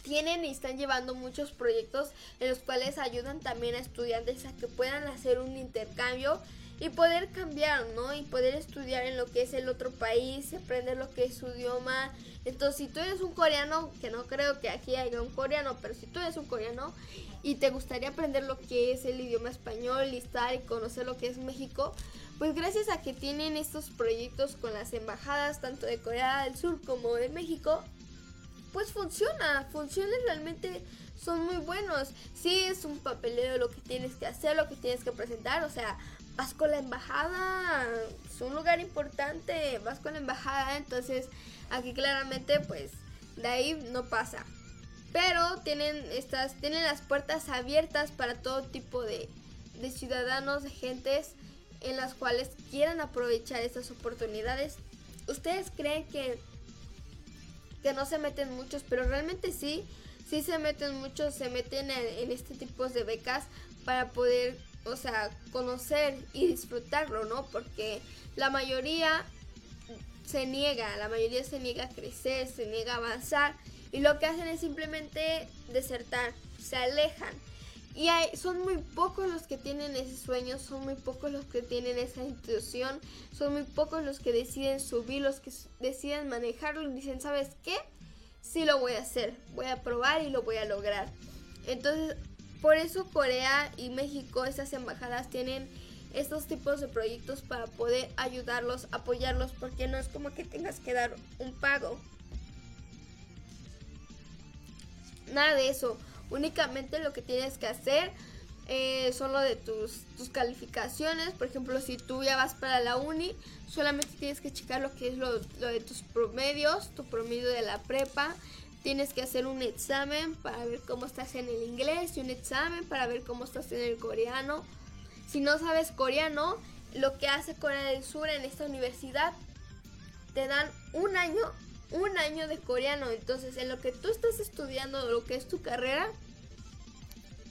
tienen y están llevando muchos proyectos en los cuales ayudan también a estudiantes a que puedan hacer un intercambio y poder cambiar, ¿no? Y poder estudiar en lo que es el otro país, aprender lo que es su idioma. Entonces, si tú eres un coreano, que no creo que aquí haya un coreano, pero si tú eres un coreano y te gustaría aprender lo que es el idioma español y estar y conocer lo que es México, pues gracias a que tienen estos proyectos con las embajadas tanto de Corea del Sur como de México, pues funciona, funciona realmente son muy buenos. Sí es un papeleo lo que tienes que hacer, lo que tienes que presentar, o sea, vas con la embajada, es un lugar importante, vas con la embajada, entonces aquí claramente pues de ahí no pasa. Pero tienen estas tienen las puertas abiertas para todo tipo de, de ciudadanos, de gentes en las cuales quieran aprovechar estas oportunidades. ¿Ustedes creen que que no se meten muchos, pero realmente sí, sí se meten muchos, se meten en, en este tipo de becas para poder o sea, conocer y disfrutarlo, ¿no? Porque la mayoría se niega, la mayoría se niega a crecer, se niega a avanzar y lo que hacen es simplemente desertar, se alejan. Y son muy pocos los que tienen ese sueño, son muy pocos los que tienen esa intuición, son muy pocos los que deciden subir, los que deciden manejarlo y dicen, ¿sabes qué? Sí lo voy a hacer, voy a probar y lo voy a lograr. Entonces por eso Corea y México, esas embajadas tienen estos tipos de proyectos para poder ayudarlos, apoyarlos, porque no es como que tengas que dar un pago. Nada de eso. Únicamente lo que tienes que hacer eh, son lo de tus, tus calificaciones. Por ejemplo, si tú ya vas para la uni, solamente tienes que checar lo que es lo de tus promedios, tu promedio de la prepa tienes que hacer un examen para ver cómo estás en el inglés y un examen para ver cómo estás en el coreano. Si no sabes coreano, lo que hace Corea del Sur en esta universidad, te dan un año, un año de coreano. Entonces, en lo que tú estás estudiando, lo que es tu carrera,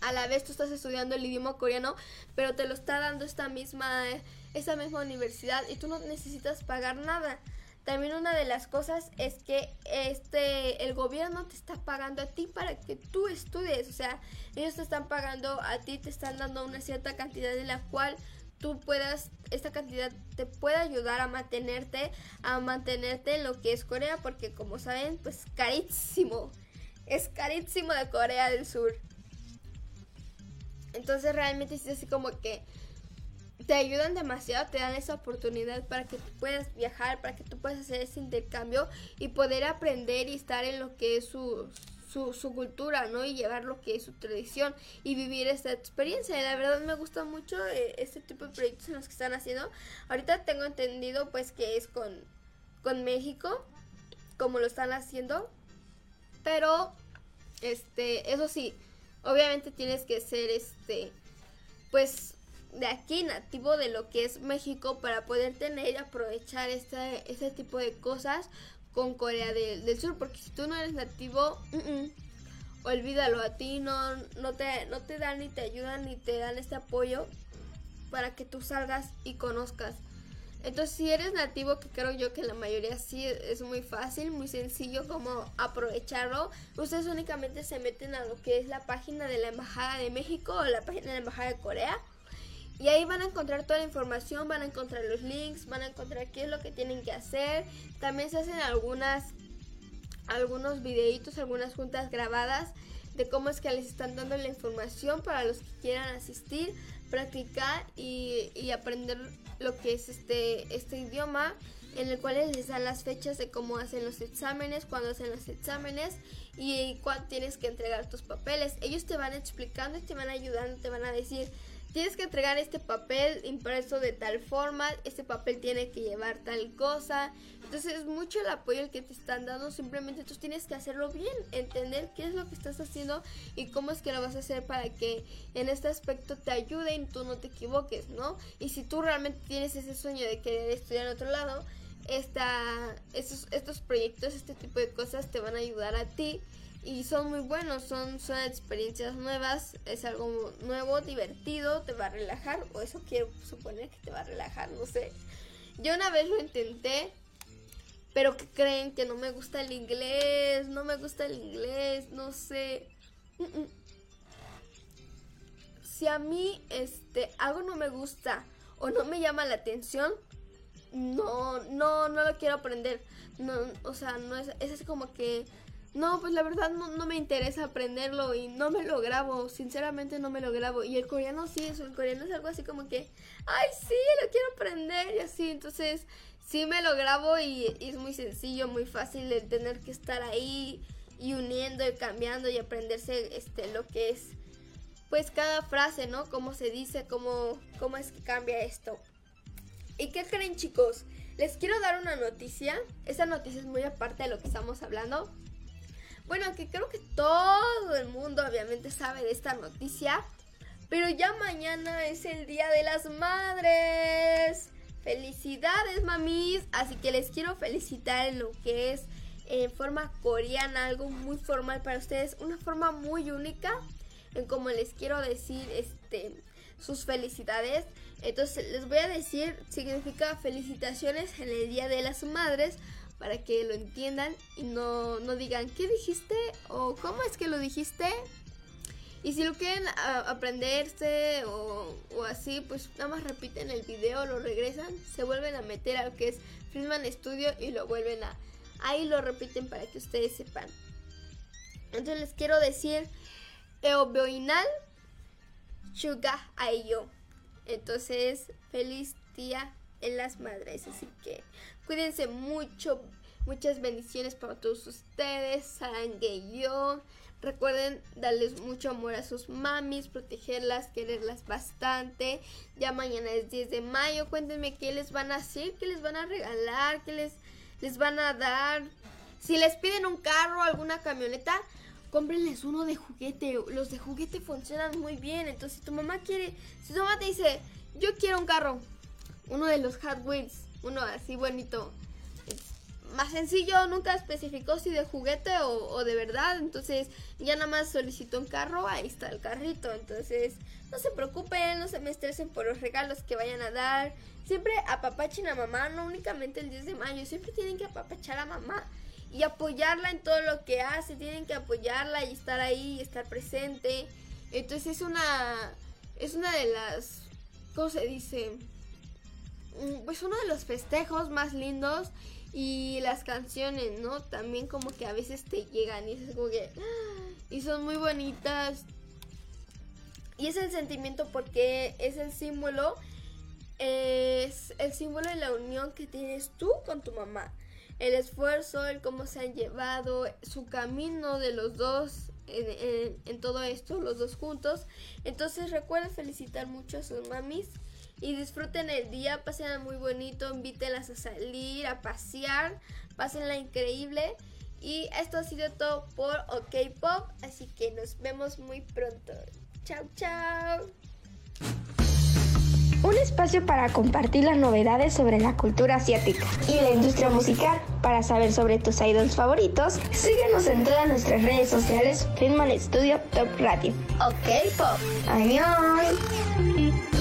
a la vez tú estás estudiando el idioma coreano, pero te lo está dando esta misma, esta misma universidad y tú no necesitas pagar nada. También una de las cosas es que este el gobierno te está pagando a ti para que tú estudies, o sea, ellos te están pagando a ti, te están dando una cierta cantidad en la cual tú puedas esta cantidad te puede ayudar a mantenerte, a mantenerte en lo que es Corea porque como saben, pues carísimo. Es carísimo de Corea del Sur. Entonces realmente es así como que te ayudan demasiado, te dan esa oportunidad para que tú puedas viajar, para que tú puedas hacer ese intercambio y poder aprender y estar en lo que es su, su, cultura, ¿no? Y llevar lo que es su tradición y vivir esta experiencia. La verdad me gusta mucho eh, este tipo de proyectos en los que están haciendo. Ahorita tengo entendido pues que es con, con México, como lo están haciendo. Pero, este, eso sí, obviamente tienes que ser, este, pues de aquí nativo de lo que es México para poder tener y aprovechar este, este tipo de cosas con Corea del, Sur porque si tú no eres nativo olvídalo a ti no, no, te, no te dan ni te ayudan ni te dan este apoyo para que tú salgas y conozcas. Entonces si eres nativo que creo yo que la mayoría sí es muy fácil muy sencillo como aprovecharlo ustedes únicamente se meten a lo que es la página de la embajada de México o la página de la embajada de Corea y ahí van a encontrar toda la información, van a encontrar los links, van a encontrar qué es lo que tienen que hacer. También se hacen algunas algunos videitos, algunas juntas grabadas de cómo es que les están dando la información para los que quieran asistir, practicar y, y aprender lo que es este, este idioma en el cual les dan las fechas de cómo hacen los exámenes, cuándo hacen los exámenes y cuándo tienes que entregar tus papeles. Ellos te van explicando y te van ayudando, te van a decir, tienes que entregar este papel impreso de tal forma, este papel tiene que llevar tal cosa. Entonces es mucho el apoyo el que te están dando, simplemente tú tienes que hacerlo bien, entender qué es lo que estás haciendo y cómo es que lo vas a hacer para que en este aspecto te ayude y tú no te equivoques, ¿no? Y si tú realmente tienes ese sueño de querer estudiar en otro lado, esta, estos, estos proyectos, este tipo de cosas te van a ayudar a ti y son muy buenos, son, son experiencias nuevas, es algo nuevo, divertido, te va a relajar, o eso quiero suponer que te va a relajar, no sé. Yo una vez lo intenté, pero que creen que no me gusta el inglés, no me gusta el inglés, no sé. Si a mí este algo no me gusta o no me llama la atención, no, no, no lo quiero aprender. No, o sea, no es, es como que no, pues la verdad no, me interesa aprenderlo y no me lo grabo, sinceramente no me lo grabo. Y el coreano sí, eso, el coreano es algo así como que, ay, sí, lo quiero aprender y así. Entonces, sí me lo grabo y, y es muy sencillo, muy fácil de tener que estar ahí y uniendo y cambiando y aprenderse este, lo que es, pues cada frase, ¿no? Cómo se dice, cómo, cómo es que cambia esto. ¿Y qué creen chicos? Les quiero dar una noticia. Esa noticia es muy aparte de lo que estamos hablando. Bueno, que creo que todo el mundo obviamente sabe de esta noticia. Pero ya mañana es el Día de las Madres. Felicidades, mamis. Así que les quiero felicitar en lo que es en forma coreana, algo muy formal para ustedes, una forma muy única en como les quiero decir este sus felicidades. Entonces les voy a decir significa felicitaciones en el Día de las Madres para que lo entiendan y no, no digan ¿qué dijiste? o ¿cómo es que lo dijiste? Y si lo quieren aprenderse o, así, pues nada más repiten el video, lo regresan, se vuelven a meter a lo que es Friedman Studio y lo vuelven a... Ahí lo repiten para que ustedes sepan. Entonces les quiero decir Eobeoinal Chuga Ayo. Entonces, feliz día en las madres. Así que cuídense mucho. Muchas bendiciones para todos ustedes. Saben que yo. Recuerden darles mucho amor a sus mamis, protegerlas, quererlas bastante. Ya mañana es 10 de mayo. Cuéntenme qué les van a hacer, qué les van a regalar, qué les, les van a dar. Si les piden un carro, alguna camioneta, cómprenles uno de juguete. Los de juguete funcionan muy bien. Entonces, si tu mamá quiere, si tu mamá te dice, yo quiero un carro, uno de los Hot Wheels, uno así bonito. Más sencillo, nunca especificó si de juguete o, de verdad. Entonces, ya nada más solicitó un carro, ahí está el carrito. Entonces, no se preocupen, no se me estresen por los regalos que vayan a dar. Siempre apapachen a mamá, no únicamente el 10 de mayo, siempre tienen que apapachar a mamá y apoyarla en todo lo que hace, tienen que apoyarla y estar ahí y estar presente. Entonces es una es una de las ¿cómo se dice? Mm, pues uno de los festejos más lindos y las canciones, ¿no? También como que a veces te llegan y es como que y son muy bonitas. Y es el sentimiento porque es el símbolo es el símbolo de la unión que tienes tú con tu mamá el esfuerzo, el cómo se han llevado, su camino de los dos en, todo esto, los dos juntos. Entonces recuerden felicitar mucho a sus mamis y disfruten el día, pasen muy bonito, invítenlas a salir, a pasear, pásenla increíble. Y esto ha sido todo por OK Pop, así que nos vemos muy pronto. Chao, chao un espacio para compartir las novedades sobre la cultura asiática y la industria musical. Para saber sobre tus idols favoritos, síguenos en todas nuestras redes sociales, Filman Studio Top Radio. Ok, Pop. Adiós.